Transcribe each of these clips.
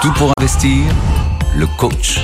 Tout pour investir, le coach.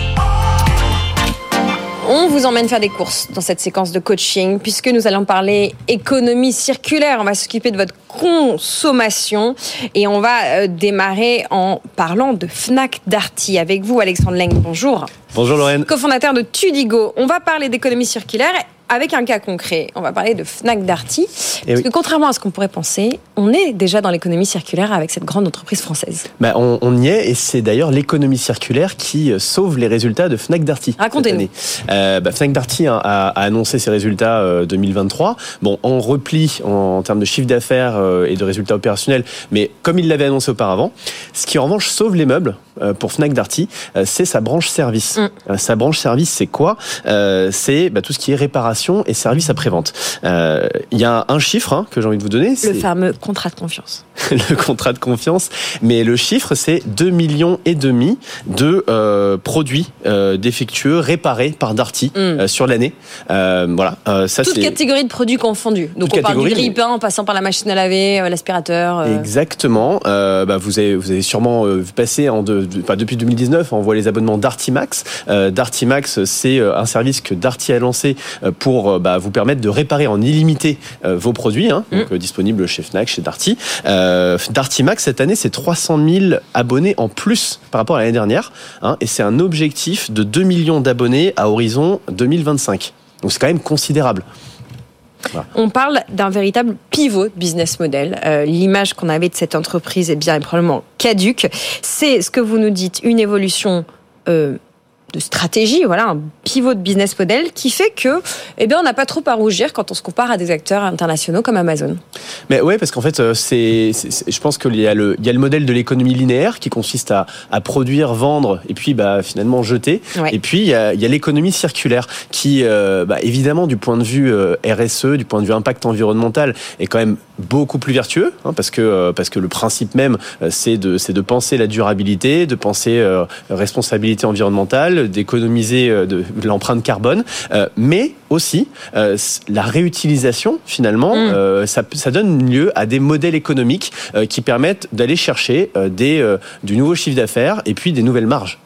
On vous emmène faire des courses dans cette séquence de coaching puisque nous allons parler économie circulaire. On va s'occuper de votre consommation et on va euh, démarrer en parlant de Fnac Darty avec vous Alexandre Leng. Bonjour. Bonjour Lorraine. Cofondateur de Tudigo. On va parler d'économie circulaire avec un cas concret. On va parler de Fnac Darty. Eh Parce que contrairement à ce qu'on pourrait penser, on est déjà dans l'économie circulaire avec cette grande entreprise française. Bah, on, on y est et c'est d'ailleurs l'économie circulaire qui euh, sauve les résultats de Fnac Darty. Racontez-nous. Euh, bah, Fnac Darty a, a- a annoncé ses résultats euh, 2023. Bon, en repli en, en termes de chiffre d'affaires euh, et de résultats opérationnels, mais comme il l'avait annoncé auparavant, ce qui en revanche sauve les meubles euh, pour Fnac Darty, c'est sa branche service. Mm. Sa branche service, c'est quoi? C'est bah, tout ce qui est réparation et service après-vente. Euh, Il y a un chiffre hein, que j'ai envie de vous donner. Le fameux contrat de confiance. le contrat de confiance. Mais le chiffre, c'est 2 millions et demi de euh, produits euh, défectueux réparés par Darty Mm. euh, sur l'année. Voilà, ça Toute catégorie de produits confondus. Donc Toute on parle du grille-pain en passant par la machine à laver, l'aspirateur. Exactement. Bah, vous avez vous avez sûrement passer en de, de- enfin, depuis 2019, on voit les abonnements Darty Max. Darty Max, c'est un service que Darty a lancé euh, pour euh, bah, vous permettre de réparer en illimité euh, vos produits, hein, donc euh, disponibles chez Fnac, chez Darty. Darty Max cette année, c'est 300 000 abonnés en plus par rapport à l'année dernière, hein, et c'est un objectif de 2 millions d'abonnés à horizon 2025. Donc c'est quand même considérable. On parle d'un véritable pivot de business model. Euh, L'image qu'on avait de cette entreprise est bien est probablement caduque. C'est ce que vous nous dites, une évolution euh, de stratégie, voilà, un pivot de business model qui fait que, eh bien, on n'a pas trop à rougir quand on se compare à des acteurs internationaux comme Amazon. Mais ouais, parce qu'en fait, euh, c'est, je pense qu'il y a le, il y a le modèle de l'économie linéaire qui consiste à, à produire, vendre et puis bah, finalement jeter. Ouais. Et puis il y a, il y a l'économie circulaire qui, euh, bah, évidemment, du point de vue euh, RSE, du point de vue impact environnemental, est quand même beaucoup plus vertueux, hein, parce que euh, parce que le principe même, euh, c'est de c'est de penser la durabilité, de penser euh, responsabilité environnementale, d'économiser euh, de, de l'empreinte carbone, euh, mais aussi euh, la réutilisation finalement, Mm. euh, ça, ça donne lieu à des modèles économiques euh, qui permettent d'aller chercher euh, des euh, du nouveau chiffre d'affaires et puis des nouvelles marges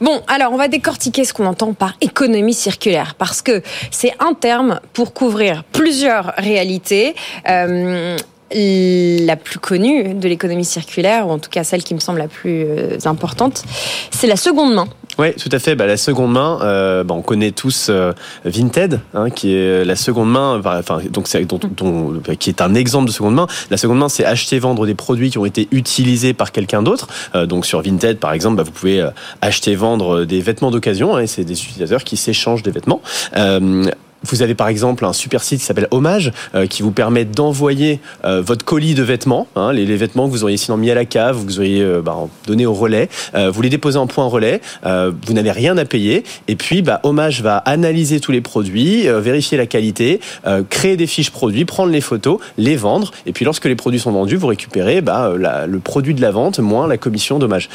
Bon, alors on va décortiquer ce qu'on entend par économie circulaire, parce que c'est un terme pour couvrir plusieurs réalités. Euh, la plus connue de l'économie circulaire, ou en tout cas celle qui me semble la plus euh, importante, c'est la seconde main. Oui, tout à fait. Bah, la seconde main, euh, bah, on connaît tous euh, Vinted, hein, qui est la seconde main, enfin, donc c'est dont- qui est un exemple de seconde main. La seconde main, c'est acheter, vendre des produits qui ont été utilisés par quelqu'un d'autre. Euh, donc sur Vinted, par exemple, bah, vous pouvez euh, acheter, vendre des vêtements d'occasion. hein, c'est des utilisateurs qui s'échangent des vêtements. Vous avez par exemple un super site qui s'appelle Hommage, euh, qui vous permet d'envoyer euh, votre colis de vêtements, hein, les, vêtements que vous auriez sinon mis à la cave, que vous auriez euh, bah, donné au relais. Vous les déposez en point relais, vous n'avez rien à payer, et puis bah, Hommage va analyser tous les produits, vérifier la qualité, créer des fiches produits, prendre les photos, les vendre, et puis lorsque les produits sont vendus, vous récupérez bah, le produit de la vente moins la commission d'Hommage.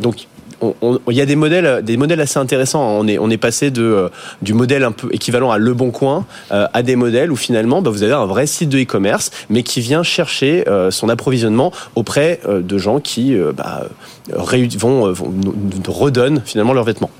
Donc on- on- il y a des modèles, des modèles assez intéressants. On est, on est passé euh, du modèle un peu équivalent à Le Bon Coin euh, à des modèles où finalement bah, vous avez un vrai site de e-commerce, mais qui vient chercher euh, son approvisionnement auprès de gens qui bah, vont, redonnent finalement leurs vêtements.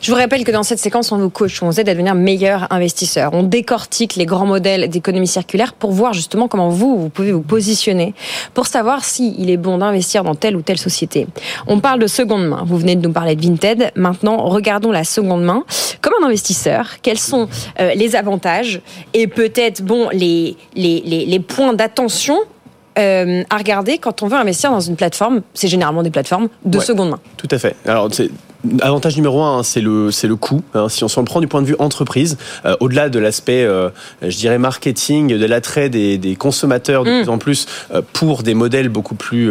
Je vous rappelle que dans cette séquence, on vous coach, on vous aide à devenir meilleur investisseur. On décortique les grands modèles d'économie circulaire pour voir justement comment vous, vous pouvez vous positionner pour savoir si est bon d'investir dans telle ou telle société. On parle de seconde main. Vous venez de nous parler de Vinted. Maintenant, regardons la seconde main. Comme un investisseur, quels sont euh, les avantages et peut-être bon les, les, les points d'attention euh, à regarder quand on veut investir dans une plateforme C'est généralement des plateformes de Ouais. seconde main. Tout à fait. Alors, c'est avantage numéro un, hein, c'est le c'est le coût. hein. si on s'en prend du point de vue entreprise, euh, au-delà de l'aspect, euh, je dirais marketing, de l'attrait des, des consommateurs de Mm. plus en plus euh, pour des modèles beaucoup plus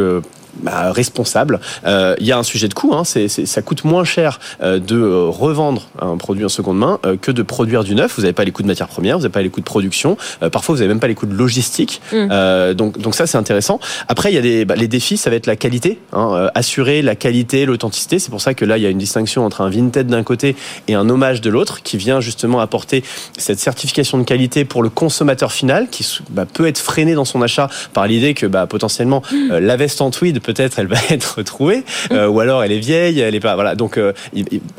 bah, responsables, euh, il y a un sujet de coût. Hein, c'est, c'est- ça coûte moins cher euh, de euh, revendre un produit en seconde main euh, que de produire du neuf. Vous n'avez pas les coûts de matières premières, vous n'avez pas les coûts de production. euh, parfois, vous n'avez même pas les coûts de logistique. Mm. Euh, donc, donc ça, c'est intéressant. Après, il y a des bah, les défis, ça va être la qualité, hein, euh, assurer la qualité, l'authenticité. C'est pour ça que là, il y a une distinction entre un Vinted d'un côté et un hommage de l'autre, qui vient justement apporter cette certification de qualité pour le consommateur final, qui bah, peut être freiné dans son achat par l'idée que bah, potentiellement euh, la veste en tweed peut-être elle va être retrouvée, euh, ou alors elle est vieille, elle est pas. Voilà. Donc, euh,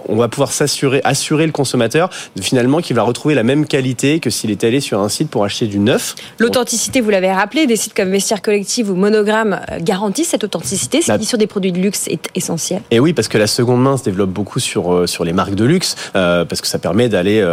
on va pouvoir s'assurer, assurer le consommateur finalement qu'il va retrouver la même qualité que s'il était allé sur un site pour acheter du neuf. L'authenticité, vous l'avez rappelé, des sites comme Vestiaire Collective ou Monogramme garantissent cette authenticité, ce qui bah, sur des produits de luxe est essentiel. Et oui, parce que la seconde main se développe beaucoup sur sur les marques de luxe, parce que ça permet d'aller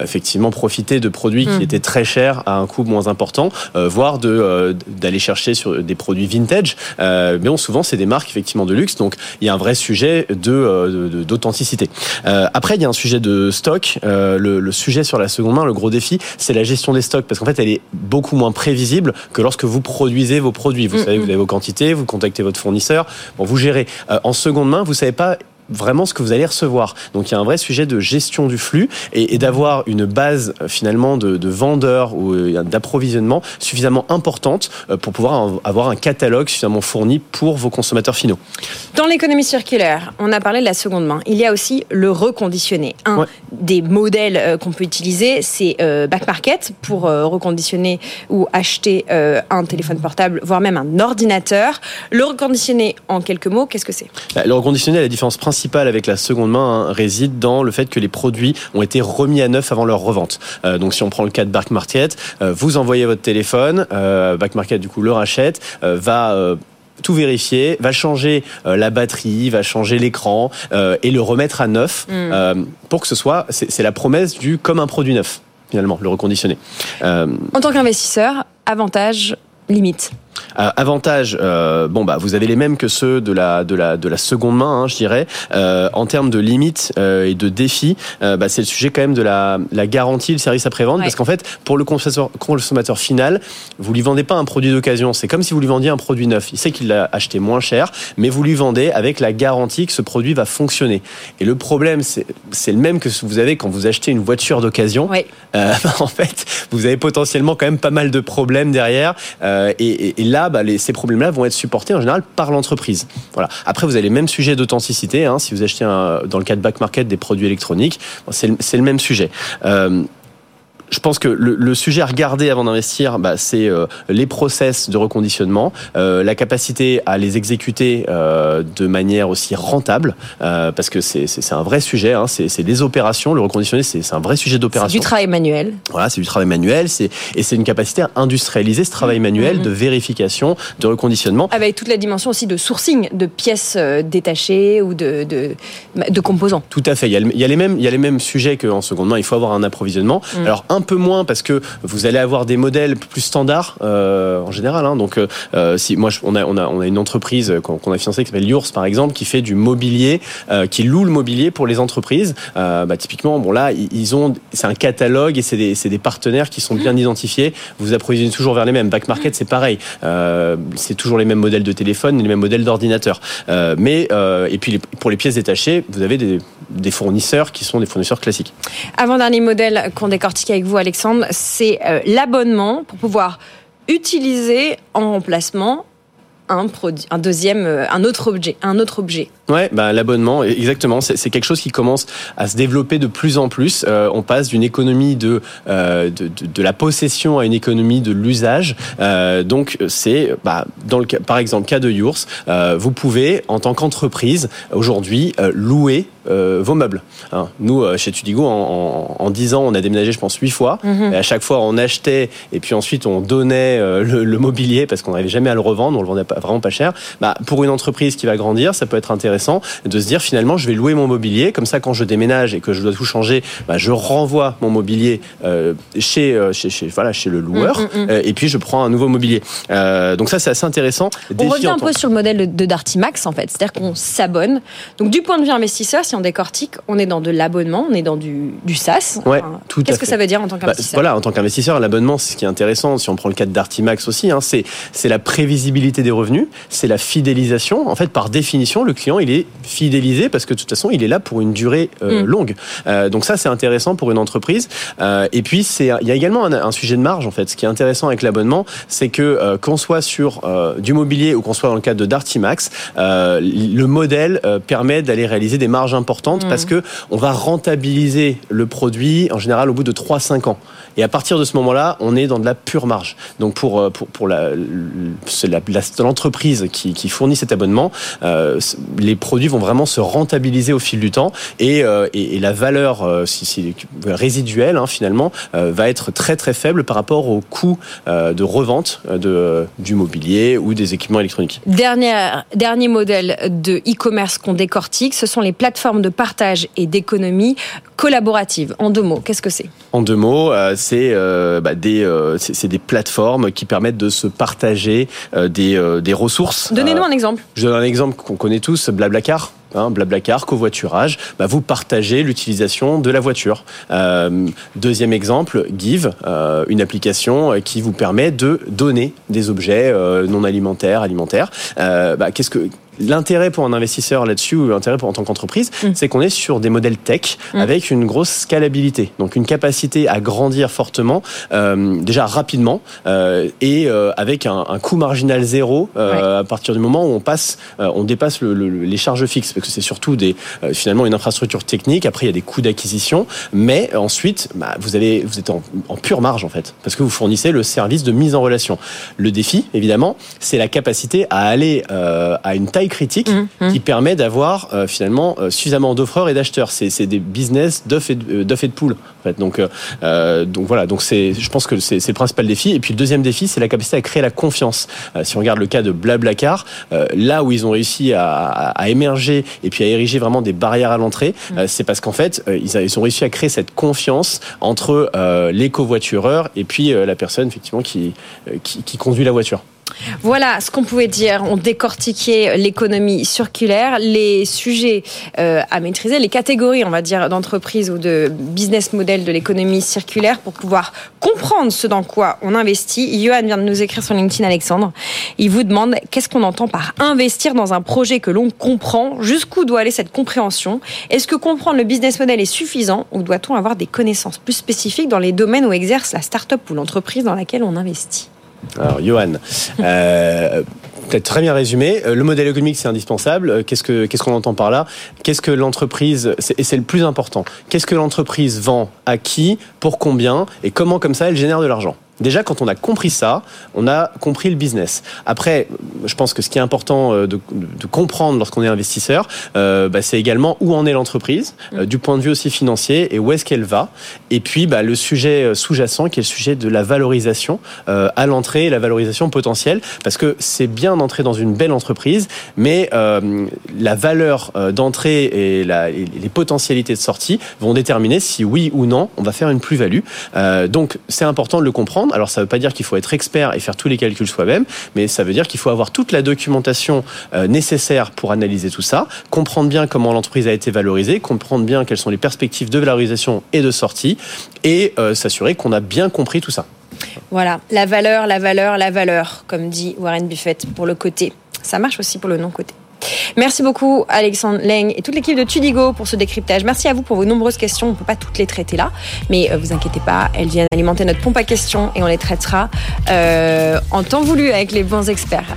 effectivement profiter de produits qui hmm. étaient très chers à un coût moins important, voire de d'aller chercher sur des produits vintage. mais bon, souvent c'est des marques effectivement de luxe, donc il y a un vrai sujet de d'authenticité. après, il y a un sujet de stock. le, le sujet sur la seconde main, le gros défi, c'est la gestion des stocks, parce qu'en fait, elle est beaucoup moins prévisible que lorsque vous produisez vos produits. Vous mm, savez, vous mm. avez vos quantités, vous contactez votre fournisseur, bon, vous gérez. en seconde main, vous savez pas vraiment ce que vous allez recevoir. Donc il y a un vrai sujet de gestion du flux et, d'avoir une base euh, finalement de, vendeurs ou euh, d'approvisionnement suffisamment importante euh, pour pouvoir avoir un catalogue suffisamment fourni pour vos consommateurs finaux. Dans l'économie circulaire, on a parlé de la seconde main. Il y a aussi le reconditionné. Un des modèles qu'on peut utiliser, c'est back market pour reconditionner ou acheter un téléphone portable, voire même un ordinateur. Le reconditionné, en quelques mots, qu'est-ce que c'est? Bah, Le reconditionné, la différence principale avec la seconde main hein, réside dans le fait que les produits ont été remis à neuf avant leur revente. Euh, donc si on prend le cas de Back Market, euh, vous envoyez votre téléphone, euh, Back Market du coup le rachète, va tout vérifier, va changer la batterie, va changer l'écran et le remettre à neuf mm. pour que ce soit, c'est la promesse du comme un produit neuf finalement, le reconditionner. En tant qu'investisseur, avantage, limite euh, avantage, euh, bon bah vous avez les mêmes que ceux de la de la de la seconde main, hein, je dirais. Euh, en termes de limites euh, et de défis, euh, bah, c'est le sujet quand même de la, la garantie, le service après vente, parce qu'en fait pour le consommateur, consommateur final, vous lui vendez pas un produit d'occasion. C'est comme si vous lui vendiez un produit neuf. Il sait qu'il l'a acheté moins cher, mais vous lui vendez avec la garantie que ce produit va fonctionner. Et le problème, c'est c'est le même que ce que vous avez quand vous achetez une voiture d'occasion. Oui. en fait, vous avez potentiellement quand même pas mal de problèmes derrière. Et, et, et là, bah, ces problèmes-là vont être supportés en général par l'entreprise. Voilà. Après, vous avez les mêmes sujets d'authenticité. Hein, si vous achetez dans le cas de back market des produits électroniques, c'est le, même sujet. Euh, je pense que le, le, sujet à regarder avant d'investir, bah, c'est euh, les process de reconditionnement, euh, la capacité à les exécuter euh, de manière aussi rentable, parce que c'est un vrai sujet. Hein, c'est des opérations. Le reconditionner, c'est un vrai sujet d'opération. Du travail manuel. Voilà, c'est du travail manuel. C'est et c'est une capacité à industrialiser ce travail mmh. manuel mmh. de vérification, de reconditionnement. Avec toute la dimension aussi de sourcing de pièces détachées ou de, de, de composants. Tout à fait. Il y a, il y a les mêmes il y a les mêmes sujets qu'en seconde main. Il faut avoir un approvisionnement. Mmh. Alors un un peu moins parce que vous allez avoir des modèles plus standards euh, en général. Hein. Donc, euh, si moi, on a, on a, on a une entreprise qu'on a financée qui s'appelle Yours par exemple, qui fait du mobilier, euh, qui loue le mobilier pour les entreprises. Euh, bah, typiquement, bon là, ils ont, c'est un catalogue et c'est des, des, partenaires qui sont bien identifiés. Vous approvisionnez toujours vers les mêmes. Back Market, c'est pareil. Euh, c'est toujours les mêmes modèles de téléphone, les mêmes modèles d'ordinateur. Euh, mais et puis pour les pièces détachées, vous avez des, des fournisseurs qui sont des fournisseurs classiques. Avant dernier modèle qu'on décortique avec vous, Alexandre, c'est euh, l'abonnement pour pouvoir utiliser en remplacement un produit, un deuxième, euh, un autre objet, un autre objet. Ouais, bah, l'abonnement, exactement. C'est quelque chose qui commence à se développer de plus en plus. Euh, on passe d'une économie de, de, la possession à une économie de l'usage. Donc, c'est, bah, dans le cas, par exemple, cas de Yours, vous pouvez, en tant qu'entreprise, aujourd'hui, louer vos meubles. Hein. Nous, chez Tudigo, en, en, en, 10 ans, on a déménagé, je pense, 8 fois. Mhm. Et à chaque fois, on achetait et puis ensuite, on donnait le, le mobilier parce qu'on n'arrivait jamais à le revendre. On le vendait pas vraiment pas cher. Bah, pour une entreprise qui va grandir, ça peut être intéressant de se dire finalement, je vais louer mon mobilier. Comme ça, quand je déménage et que je dois tout changer, bah, je renvoie mon mobilier euh, chez, euh, chez, chez, voilà, chez le loueur mm, mm, mm. Euh, et puis je prends un nouveau mobilier. Euh, donc ça, c'est assez intéressant. On revient un peu sur le modèle de Dartimax en fait, c'est-à-dire qu'on s'abonne. Donc du point de vue investisseur, si on décortique, on est dans de l'abonnement, on est dans du, du SaaS. Ouais, tout Qu'est-ce que ça veut dire en tant bah, qu'investisseur Voilà, en tant qu'investisseur, l'abonnement, c'est ce qui est intéressant. Si on prend le cas Dartimax aussi, hein, c'est c'est la prévisibilité des revenus c'est la fidélisation. En fait, par définition, le client, il est fidélisé parce que de toute façon, il est là pour une durée euh, Mm. longue. Euh, donc ça, c'est intéressant pour une entreprise. Euh, et puis, c'est, il y a également un, un sujet de marge en fait. Ce qui est intéressant avec l'abonnement, c'est que qu'on soit sur du mobilier ou qu'on soit dans le cadre de Dartimax, le modèle permet d'aller réaliser des marges importantes Mm. parce que on va rentabiliser le produit en général au bout de 3-5 ans. Et à partir de ce moment-là, on est dans de la pure marge. Donc pour euh, pour pour la, l'entreprise qui, qui fournit cet abonnement, euh, les produits vont vraiment se rentabiliser au fil du temps et euh, et, et la valeur euh, si, si- résiduelle hein, finalement va être très très faible par rapport au coût de revente de du mobilier ou des équipements électroniques. Dernier, dernier modèle de e-commerce qu'on décortique, ce sont les plateformes de partage et d'économie collaborative. En deux mots, qu'est-ce que c'est? En deux mots, euh, c'est euh, bah, des euh, c'est des plateformes qui permettent de se partager des des ressources. Donnez-nous un exemple. Je donne un exemple qu'on connaît tous, Blablacar. Hein, Blablacar, covoiturage, bah, vous partagez l'utilisation de la voiture. Euh, deuxième exemple, Give, euh, une application qui vous permet de donner des objets euh, non alimentaires, alimentaires. Bah, Qu'est-ce que L'intérêt pour un investisseur là-dessus, ou l'intérêt pour en tant qu'entreprise, Mm. c'est qu'on est sur des modèles tech Mm. avec une grosse scalabilité, donc une capacité à grandir fortement, euh, déjà rapidement euh, et euh, avec un, un coût marginal zéro euh, à partir du moment où on passe, euh, on dépasse le- le- les charges fixes, parce que c'est surtout des euh, finalement une infrastructure technique. Après, il y a des coûts d'acquisition, mais ensuite, bah, vous allez, vous êtes en, en pure marge en fait, parce que vous fournissez le service de mise en relation. Le défi, évidemment, c'est la capacité à aller euh, à une taille critique Mmh, mmh. qui permet d'avoir euh, finalement euh, suffisamment d'offreurs et d'acheteurs. C'est c'est des business d'œufs et, de- euh, d'œufs et de poules. En fait. Donc, donc voilà. Donc c'est, je pense que c'est le principal défi. Et puis le deuxième défi, c'est la capacité à créer la confiance. Si on regarde le cas de Blablacar, là où ils ont réussi à, à- à émerger et puis à ériger vraiment des barrières à l'entrée, euh, c'est parce qu'en fait, ils, a- ils ont réussi à créer cette confiance entre les covoitureurs et puis la personne effectivement qui, qui, qui conduit la voiture. Voilà ce qu'on pouvait dire. On décortiquait l'économie circulaire, les sujets euh, à maîtriser, les catégories, on va dire, d'entreprise ou de business model de l'économie circulaire pour pouvoir comprendre ce dans quoi on investit. Johan vient de nous écrire sur LinkedIn, Alexandre. Il vous demande qu'est-ce qu'on entend par investir dans un projet que l'on comprend? Jusqu'où doit aller cette compréhension? Est-ce que comprendre le business model est suffisant ou doit-on avoir des connaissances plus spécifiques dans les domaines où exerce la start-up ou l'entreprise dans laquelle on investit? Alors, Johan, peut-être très bien résumé. Euh, Le modèle économique, c'est indispensable. Euh, Qu'est-ce que qu'est-ce qu'on entend par là? Qu'est-ce que l'entreprise et c'est le plus important Qu'est-ce que l'entreprise vend à qui, pour combien et comment comme ça elle génère de l'argent Déjà, quand on a compris ça, on a compris le business. Après, je pense que ce qui est important euh, de, de comprendre lorsqu'on est investisseur, euh, bah, c'est également où en est l'entreprise, euh, du point de vue aussi financier, et où est-ce qu'elle va. Et puis, bah, le sujet sous-jacent, qui est le sujet de la valorisation euh, à l'entrée, la valorisation potentielle, parce que c'est bien d'entrer dans une belle entreprise, mais la valeur d'entrée et, les potentialités de sortie vont déterminer si oui ou non on va faire une plus-value. Euh, donc, c'est important de le comprendre. Alors, ça ne veut pas dire qu'il faut être expert et faire tous les calculs soi-même, mais ça veut dire qu'il faut avoir toute la documentation euh, nécessaire pour analyser tout ça, comprendre bien comment l'entreprise a été valorisée, comprendre bien quelles sont les perspectives de valorisation et de sortie, et euh, s'assurer qu'on a bien compris tout ça. Voilà, la valeur, la valeur, la valeur, comme dit Warren Buffett pour le côté. Ça marche aussi pour le non-côté. Merci beaucoup Alexandre Leng et toute l'équipe de Tudigo pour ce décryptage. Merci à vous pour vos nombreuses questions. On ne peut pas toutes les traiter là, mais euh, vous inquiétez pas, elles viennent alimenter notre pompe à questions et on les traitera euh, en temps voulu avec les bons experts.